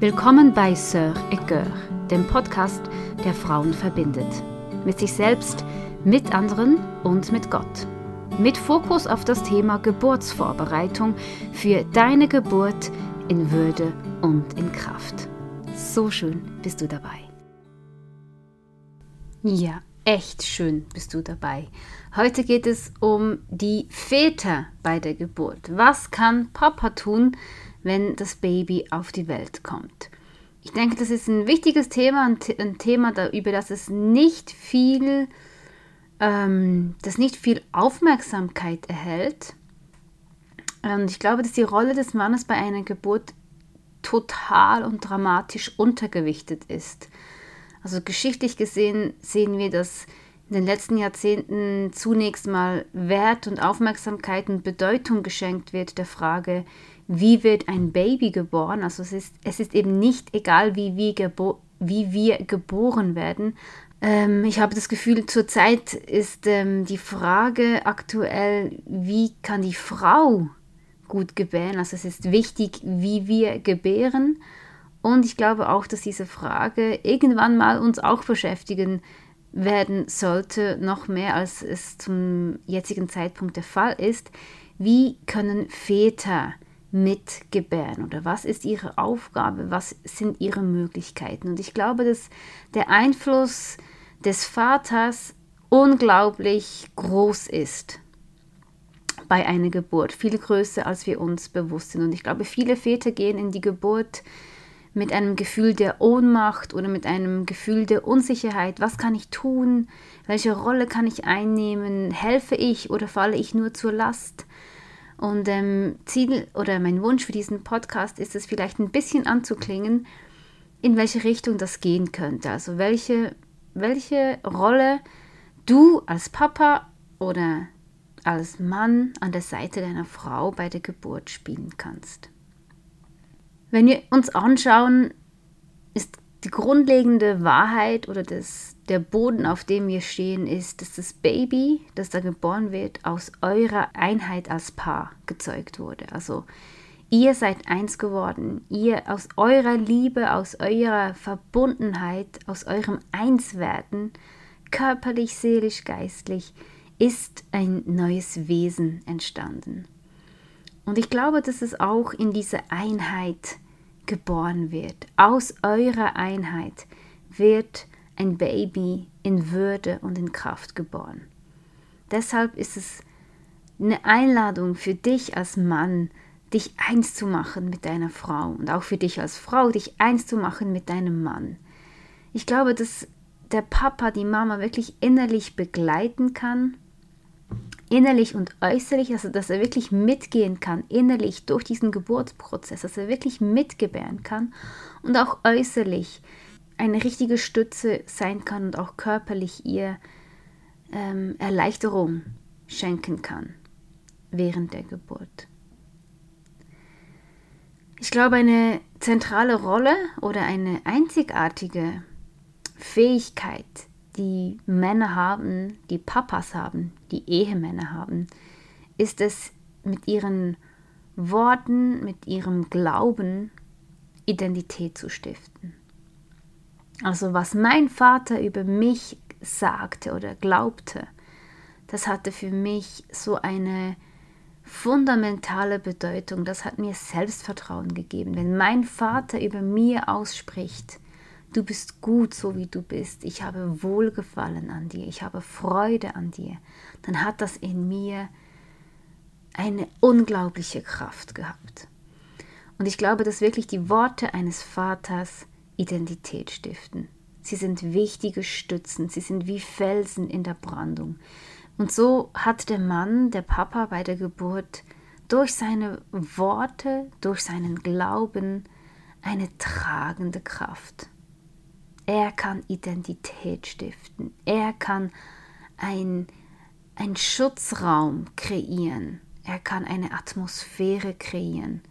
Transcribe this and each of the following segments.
Willkommen bei Sœur et Cœur, dem Podcast, der Frauen verbindet. Mit sich selbst, mit anderen und mit Gott. Mit Fokus auf das Thema Geburtsvorbereitung für deine Geburt in Würde und in Kraft. So schön bist du dabei. Ja, echt schön bist du dabei. Heute geht es um die Väter bei der Geburt. Was kann Papa tun, wenn das Baby auf die Welt kommt? Ich denke, das ist ein wichtiges Thema, ein, Thema, über das es nicht viel, ähm, das nicht viel Aufmerksamkeit erhält. Und ich glaube, dass die Rolle des Mannes bei einer Geburt total und dramatisch untergewichtet ist. Also geschichtlich gesehen sehen wir, dass in den letzten Jahrzehnten zunächst mal Wert und Aufmerksamkeit und Bedeutung geschenkt wird der Frage, wie wird ein Baby geboren? Also es ist, es ist eben nicht egal, wie wir, gebo wie wir geboren werden. Ähm, ich habe das Gefühl, zurzeit ist ähm, die Frage aktuell, wie kann die Frau gut gebären? Also es ist wichtig, wie wir gebären. Und ich glaube auch, dass diese Frage irgendwann mal uns auch beschäftigen werden sollte, noch mehr als es zum jetzigen Zeitpunkt der Fall ist. Wie können Väter mitgebären oder was ist ihre Aufgabe, was sind ihre Möglichkeiten. Und ich glaube, dass der Einfluss des Vaters unglaublich groß ist bei einer Geburt, viel größer, als wir uns bewusst sind. Und ich glaube, viele Väter gehen in die Geburt mit einem Gefühl der Ohnmacht oder mit einem Gefühl der Unsicherheit. Was kann ich tun? Welche Rolle kann ich einnehmen? Helfe ich oder falle ich nur zur Last? Und ähm, Ziel oder mein Wunsch für diesen Podcast ist es vielleicht ein bisschen anzuklingen, in welche Richtung das gehen könnte. Also welche, welche Rolle du als Papa oder als Mann an der Seite deiner Frau bei der Geburt spielen kannst. Wenn wir uns anschauen, die grundlegende Wahrheit oder das, der Boden, auf dem wir stehen, ist, dass das Baby, das da geboren wird, aus eurer Einheit als Paar gezeugt wurde. Also ihr seid eins geworden. Ihr aus eurer Liebe, aus eurer Verbundenheit, aus eurem Einswerden, körperlich, seelisch, geistlich, ist ein neues Wesen entstanden. Und ich glaube, dass es auch in dieser Einheit geboren wird. Aus eurer Einheit wird ein Baby in Würde und in Kraft geboren. Deshalb ist es eine Einladung für dich als Mann, dich eins zu machen mit deiner Frau und auch für dich als Frau, dich eins zu machen mit deinem Mann. Ich glaube, dass der Papa die Mama wirklich innerlich begleiten kann innerlich und äußerlich, also dass er wirklich mitgehen kann, innerlich durch diesen Geburtsprozess, dass er wirklich mitgebären kann und auch äußerlich eine richtige Stütze sein kann und auch körperlich ihr ähm, Erleichterung schenken kann während der Geburt. Ich glaube, eine zentrale Rolle oder eine einzigartige Fähigkeit, die Männer haben, die Papas haben, die Ehemänner haben, ist es mit ihren Worten, mit ihrem Glauben Identität zu stiften. Also was mein Vater über mich sagte oder glaubte, das hatte für mich so eine fundamentale Bedeutung. Das hat mir Selbstvertrauen gegeben. Wenn mein Vater über mir ausspricht, Du bist gut, so wie du bist. Ich habe Wohlgefallen an dir. Ich habe Freude an dir. Dann hat das in mir eine unglaubliche Kraft gehabt. Und ich glaube, dass wirklich die Worte eines Vaters Identität stiften. Sie sind wichtige Stützen. Sie sind wie Felsen in der Brandung. Und so hat der Mann, der Papa bei der Geburt, durch seine Worte, durch seinen Glauben eine tragende Kraft. Er kann Identität stiften. Er kann ein, ein Schutzraum kreieren. Er kann eine Atmosphäre kreieren,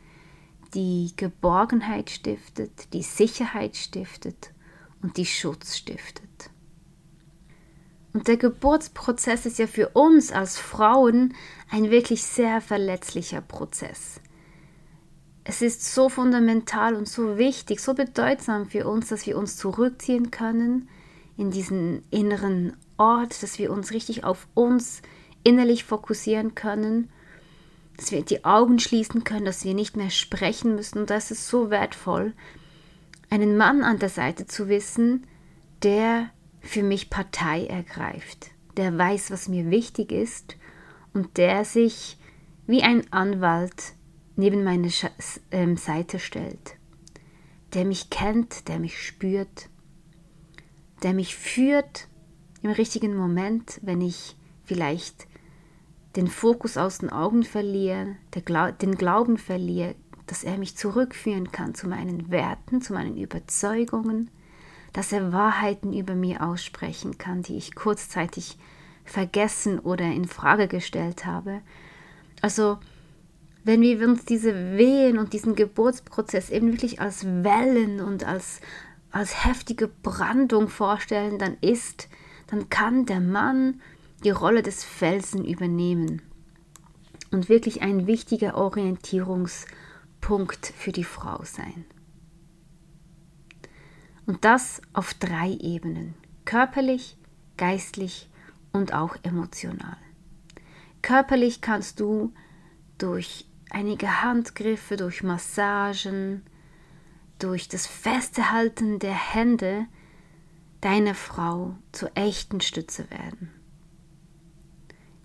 die Geborgenheit stiftet, die Sicherheit stiftet und die Schutz stiftet. Und der Geburtsprozess ist ja für uns als Frauen ein wirklich sehr verletzlicher Prozess. Es ist so fundamental und so wichtig, so bedeutsam für uns, dass wir uns zurückziehen können in diesen inneren Ort, dass wir uns richtig auf uns innerlich fokussieren können, dass wir die Augen schließen können, dass wir nicht mehr sprechen müssen. Und das ist so wertvoll, einen Mann an der Seite zu wissen, der für mich Partei ergreift, der weiß, was mir wichtig ist und der sich wie ein Anwalt neben meine ähm, Seite stellt, der mich kennt, der mich spürt, der mich führt im richtigen Moment, wenn ich vielleicht den Fokus aus den Augen verliere, den Glauben verliere, dass er mich zurückführen kann zu meinen Werten, zu meinen Überzeugungen, dass er Wahrheiten über mir aussprechen kann, die ich kurzzeitig vergessen oder in Frage gestellt habe. Also, wenn wir uns diese Wehen und diesen Geburtsprozess eben wirklich als Wellen und als, als heftige Brandung vorstellen, dann ist, dann kann der Mann die Rolle des Felsen übernehmen und wirklich ein wichtiger Orientierungspunkt für die Frau sein. Und das auf drei Ebenen, körperlich, geistlich und auch emotional. Körperlich kannst du durch einige Handgriffe, durch Massagen, durch das Festhalten der Hände deiner Frau zur echten Stütze werden.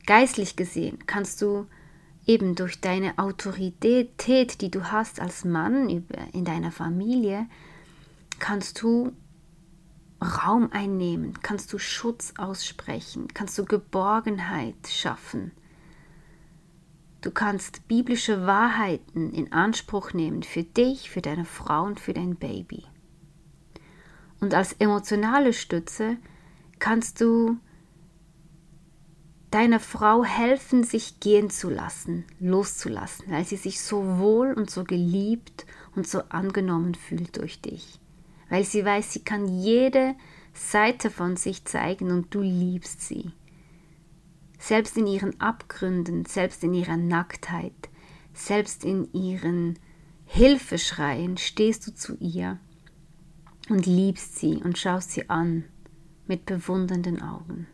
Geistlich gesehen kannst du eben durch deine Autorität, die du hast als Mann in deiner Familie, kannst du Raum einnehmen, kannst du Schutz aussprechen, kannst du Geborgenheit schaffen. Du kannst biblische Wahrheiten in Anspruch nehmen für dich, für deine Frau und für dein Baby. Und als emotionale Stütze kannst du deiner Frau helfen, sich gehen zu lassen, loszulassen, weil sie sich so wohl und so geliebt und so angenommen fühlt durch dich. Weil sie weiß, sie kann jede Seite von sich zeigen und du liebst sie. Selbst in ihren Abgründen, selbst in ihrer Nacktheit, selbst in ihren Hilfeschreien stehst du zu ihr und liebst sie und schaust sie an mit bewundernden Augen.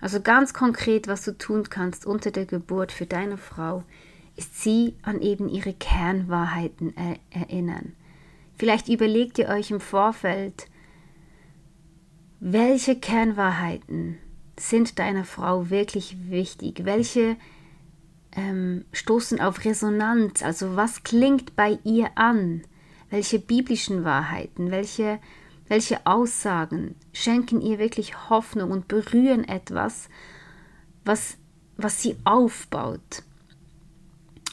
Also ganz konkret, was du tun kannst unter der Geburt für deine Frau, ist sie an eben ihre Kernwahrheiten er erinnern. Vielleicht überlegt ihr euch im Vorfeld, welche Kernwahrheiten sind deiner Frau wirklich wichtig? Welche ähm, stoßen auf Resonanz? Also was klingt bei ihr an? Welche biblischen Wahrheiten? Welche welche Aussagen schenken ihr wirklich Hoffnung und berühren etwas, was, was sie aufbaut?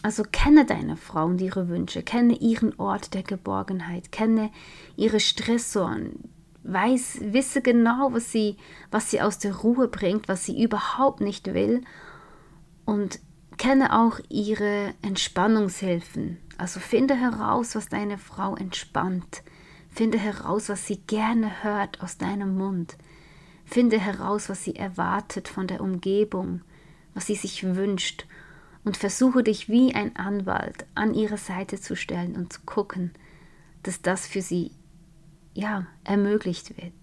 Also kenne deine Frau und ihre Wünsche, kenne ihren Ort der Geborgenheit, kenne ihre Stressoren, weiß, wisse genau, was sie, was sie aus der Ruhe bringt, was sie überhaupt nicht will und kenne auch ihre Entspannungshilfen. Also finde heraus, was deine Frau entspannt, Finde heraus, was sie gerne hört aus deinem Mund. Finde heraus, was sie erwartet von der Umgebung, was sie sich wünscht und versuche dich wie ein Anwalt an ihre Seite zu stellen und zu gucken, dass das für sie ja ermöglicht wird.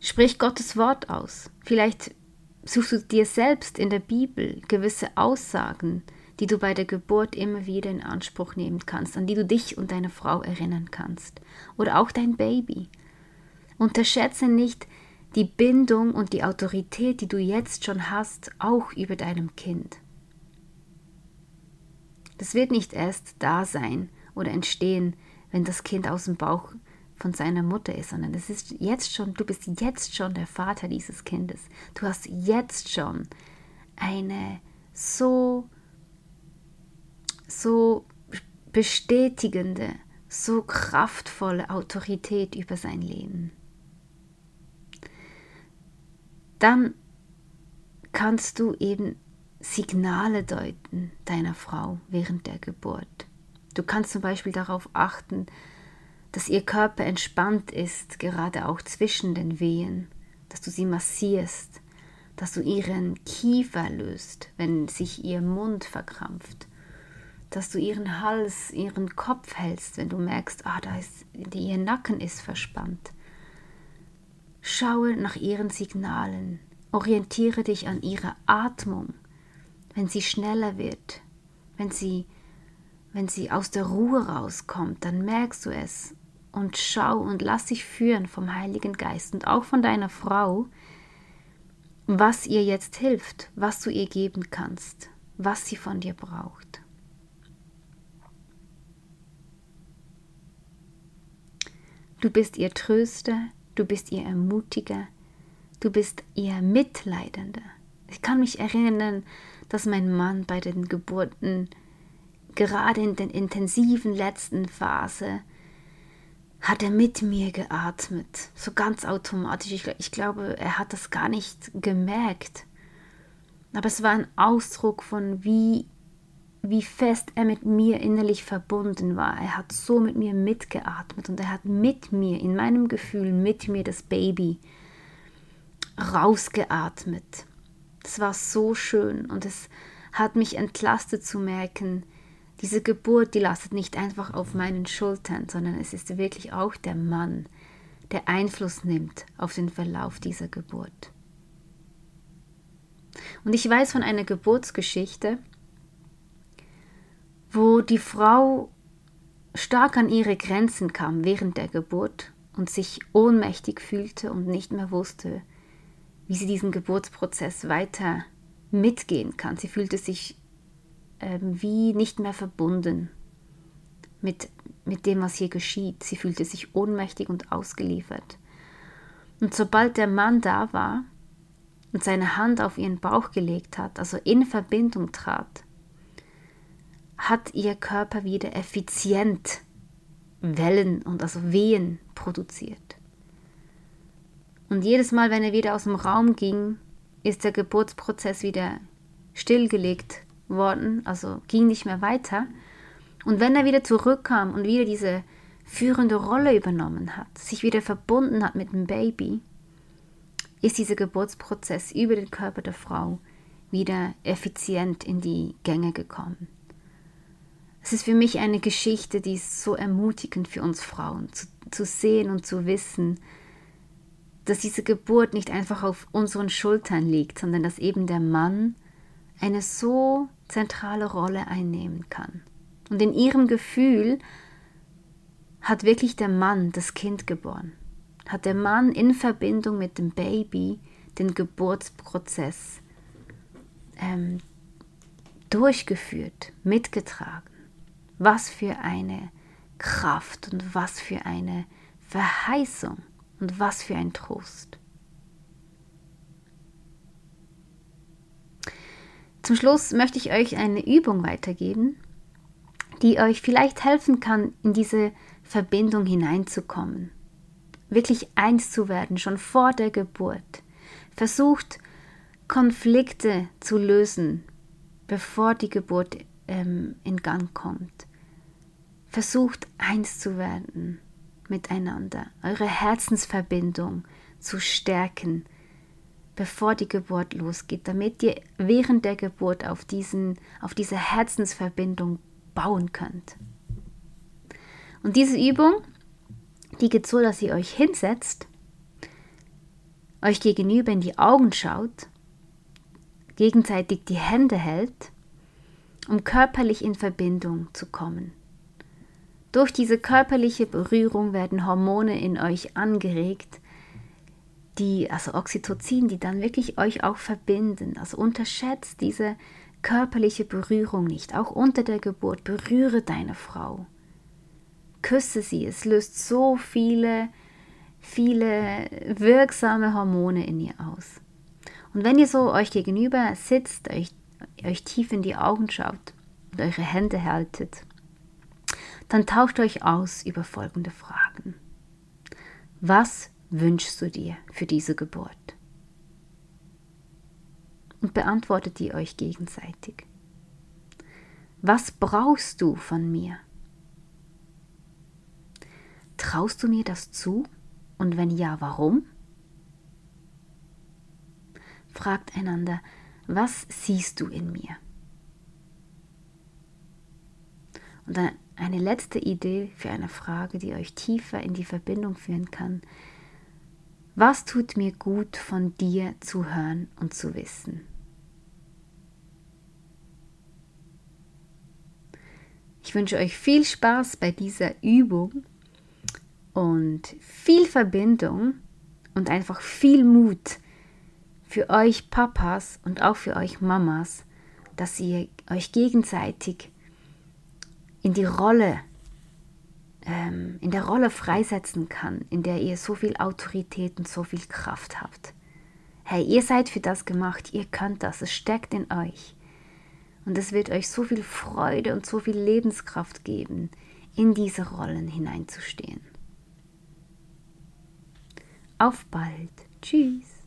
Sprich Gottes Wort aus. Vielleicht suchst du dir selbst in der Bibel gewisse Aussagen, die du bei der Geburt immer wieder in Anspruch nehmen kannst, an die du dich und deine Frau erinnern kannst. Oder auch dein Baby. Unterschätze nicht die Bindung und die Autorität, die du jetzt schon hast, auch über deinem Kind. Das wird nicht erst da sein oder entstehen, wenn das Kind aus dem Bauch von seiner Mutter ist, sondern es ist jetzt schon, du bist jetzt schon der Vater dieses Kindes. Du hast jetzt schon eine so so bestätigende, so kraftvolle Autorität über sein Leben. Dann kannst du eben Signale deuten deiner Frau während der Geburt. Du kannst zum Beispiel darauf achten, dass ihr Körper entspannt ist, gerade auch zwischen den Wehen, dass du sie massierst, dass du ihren Kiefer löst, wenn sich ihr Mund verkrampft, dass du ihren Hals, ihren Kopf hältst, wenn du merkst, ah, da ist, ihr Nacken ist verspannt. Schaue nach ihren Signalen, orientiere dich an ihrer Atmung, wenn sie schneller wird, wenn sie, wenn sie aus der Ruhe rauskommt, dann merkst du es und schau und lass dich führen vom Heiligen Geist und auch von deiner Frau, was ihr jetzt hilft, was du ihr geben kannst, was sie von dir braucht. Du bist ihr Tröster, du bist ihr Ermutiger, du bist ihr Mitleidender. Ich kann mich erinnern, dass mein Mann bei den Geburten gerade in der intensiven letzten Phase hat er mit mir geatmet, so ganz automatisch. Ich, ich, glaube, er hat das gar nicht gemerkt. Aber es war ein Ausdruck von, wie wie fest er mit mir innerlich verbunden war. Er hat so mit mir mitgeatmet und er hat mit mir, in meinem Gefühl, mit mir das Baby rausgeatmet. Das war so schön und es hat mich entlastet zu merken, diese Geburt, die lastet nicht einfach auf meinen Schultern, sondern es ist wirklich auch der Mann, der Einfluss nimmt auf den Verlauf dieser Geburt. Und ich weiß von einer Geburtsgeschichte, wo die Frau stark an ihre Grenzen kam während der Geburt und sich ohnmächtig fühlte und nicht mehr wusste, wie sie diesen Geburtsprozess weiter mitgehen kann. Sie fühlte sich äh, wie nicht mehr verbunden mit, mit dem, was hier geschieht. Sie fühlte sich ohnmächtig und ausgeliefert. Und sobald der Mann da war und seine Hand auf ihren Bauch gelegt hat, also in Verbindung trat, hat ihr Körper wieder effizient Wellen und also Wehen produziert. Und jedes Mal, wenn er wieder aus dem Raum ging, ist der Geburtsprozess wieder stillgelegt worden, also ging nicht mehr weiter. Und wenn er wieder zurückkam und wieder diese führende Rolle übernommen hat, sich wieder verbunden hat mit dem Baby, ist dieser Geburtsprozess über den Körper der Frau wieder effizient in die Gänge gekommen. Es ist für mich eine Geschichte, die ist so ermutigend für uns Frauen, zu, zu sehen und zu wissen, dass diese Geburt nicht einfach auf unseren Schultern liegt, sondern dass eben der Mann eine so zentrale Rolle einnehmen kann. Und in ihrem Gefühl hat wirklich der Mann das Kind geboren. Hat der Mann in Verbindung mit dem Baby den Geburtsprozess ähm, durchgeführt, mitgetragen. Was für eine Kraft und was für eine Verheißung und was für ein Trost. Zum Schluss möchte ich euch eine Übung weitergeben, die euch vielleicht helfen kann, in diese Verbindung hineinzukommen. Wirklich eins zu werden, schon vor der Geburt. Versucht, Konflikte zu lösen, bevor die Geburt ähm, in Gang kommt. Versucht eins zu werden miteinander, eure Herzensverbindung zu stärken, bevor die Geburt losgeht, damit ihr während der Geburt auf, diesen, auf diese Herzensverbindung bauen könnt. Und diese Übung, die geht so, dass ihr euch hinsetzt, euch gegenüber in die Augen schaut, gegenseitig die Hände hält, um körperlich in Verbindung zu kommen. Durch diese körperliche Berührung werden Hormone in euch angeregt, die, also Oxytocin, die dann wirklich euch auch verbinden. Also unterschätzt diese körperliche Berührung nicht. Auch unter der Geburt berühre deine Frau. Küsse sie. Es löst so viele, viele wirksame Hormone in ihr aus. Und wenn ihr so euch gegenüber sitzt, euch, euch tief in die Augen schaut und eure Hände haltet, dann tauscht euch aus über folgende Fragen. Was wünschst du dir für diese Geburt? Und beantwortet die euch gegenseitig. Was brauchst du von mir? Traust du mir das zu? Und wenn ja, warum? Fragt einander, was siehst du in mir? Und dann eine letzte Idee für eine Frage, die euch tiefer in die Verbindung führen kann. Was tut mir gut von dir zu hören und zu wissen? Ich wünsche euch viel Spaß bei dieser Übung und viel Verbindung und einfach viel Mut für euch Papas und auch für euch Mamas, dass ihr euch gegenseitig in die Rolle, ähm, in der Rolle freisetzen kann, in der ihr so viel Autorität und so viel Kraft habt. Hey, ihr seid für das gemacht, ihr könnt das, es steckt in euch. Und es wird euch so viel Freude und so viel Lebenskraft geben, in diese Rollen hineinzustehen. Auf bald. Tschüss.